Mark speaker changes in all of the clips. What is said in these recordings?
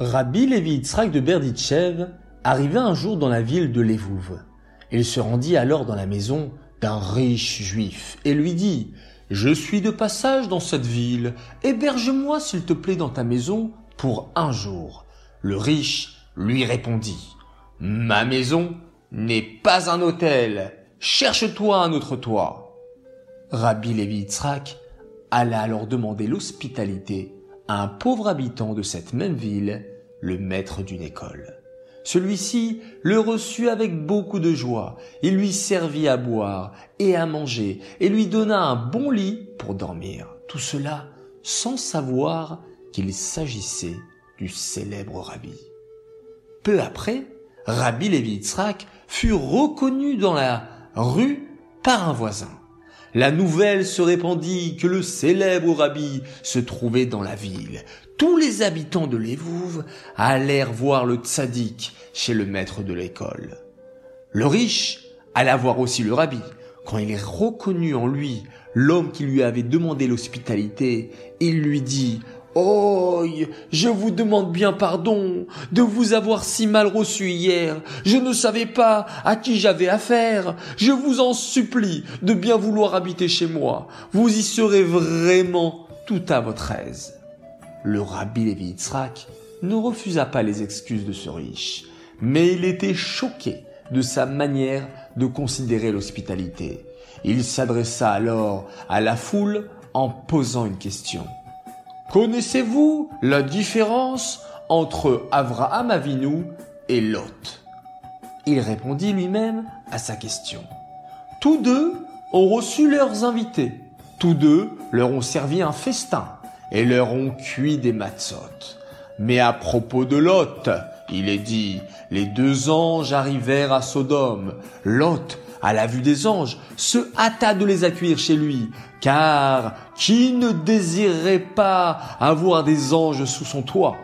Speaker 1: Rabbi Levi Yitzhak de Berditchev arriva un jour dans la ville de Lévouve. Il se rendit alors dans la maison d'un riche juif et lui dit Je suis de passage dans cette ville, héberge-moi s'il te plaît dans ta maison pour un jour. Le riche lui répondit Ma maison n'est pas un hôtel, cherche-toi un autre toit. Rabbi Levi Yitzhak alla alors demander l'hospitalité un pauvre habitant de cette même ville, le maître d'une école. Celui-ci le reçut avec beaucoup de joie, il lui servit à boire et à manger, et lui donna un bon lit pour dormir. Tout cela sans savoir qu'il s'agissait du célèbre rabbi. Peu après, Rabbi Levi fut reconnu dans la rue par un voisin la nouvelle se répandit que le célèbre rabbi se trouvait dans la ville. Tous les habitants de l'Évouve allèrent voir le tzaddik chez le maître de l'école. Le riche alla voir aussi le rabbi. Quand il reconnut en lui l'homme qui lui avait demandé l'hospitalité, il lui dit Oh, je vous demande bien pardon de vous avoir si mal reçu hier. Je ne savais pas à qui j'avais affaire. Je vous en supplie de bien vouloir habiter chez moi. Vous y serez vraiment tout à votre aise. Le rabbi Lévi Yitzhak ne refusa pas les excuses de ce riche, mais il était choqué de sa manière de considérer l'hospitalité. Il s'adressa alors à la foule en posant une question. Connaissez-vous la différence entre Avraham Avinu et Lot? Il répondit lui-même à sa question. Tous deux ont reçu leurs invités. Tous deux leur ont servi un festin et leur ont cuit des matzot. Mais à propos de Lot, il est dit, les deux anges arrivèrent à Sodome. Lot à la vue des anges, se hâta de les accueillir chez lui, car qui ne désirerait pas avoir des anges sous son toit?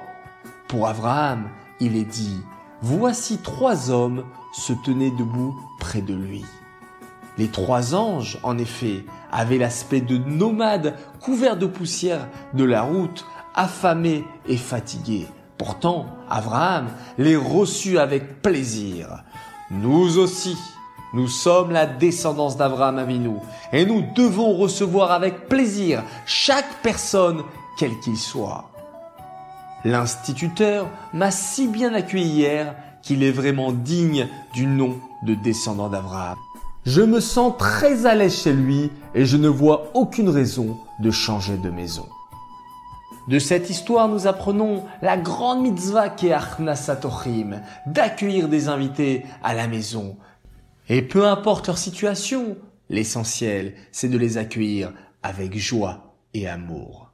Speaker 1: Pour Abraham, il est dit, voici trois hommes se tenaient debout près de lui. Les trois anges, en effet, avaient l'aspect de nomades couverts de poussière de la route, affamés et fatigués. Pourtant, Abraham les reçut avec plaisir. Nous aussi, nous sommes la descendance d'Abraham Avinu et nous devons recevoir avec plaisir chaque personne, quel qu'il soit. L'instituteur m'a si bien accueilli hier qu'il est vraiment digne du nom de descendant d'Abraham. Je me sens très à l'aise chez lui et je ne vois aucune raison de changer de maison. De cette histoire, nous apprenons la grande mitzvah qu'est Achnasatochim, d'accueillir des invités à la maison, et peu importe leur situation, l'essentiel, c'est de les accueillir avec joie et amour.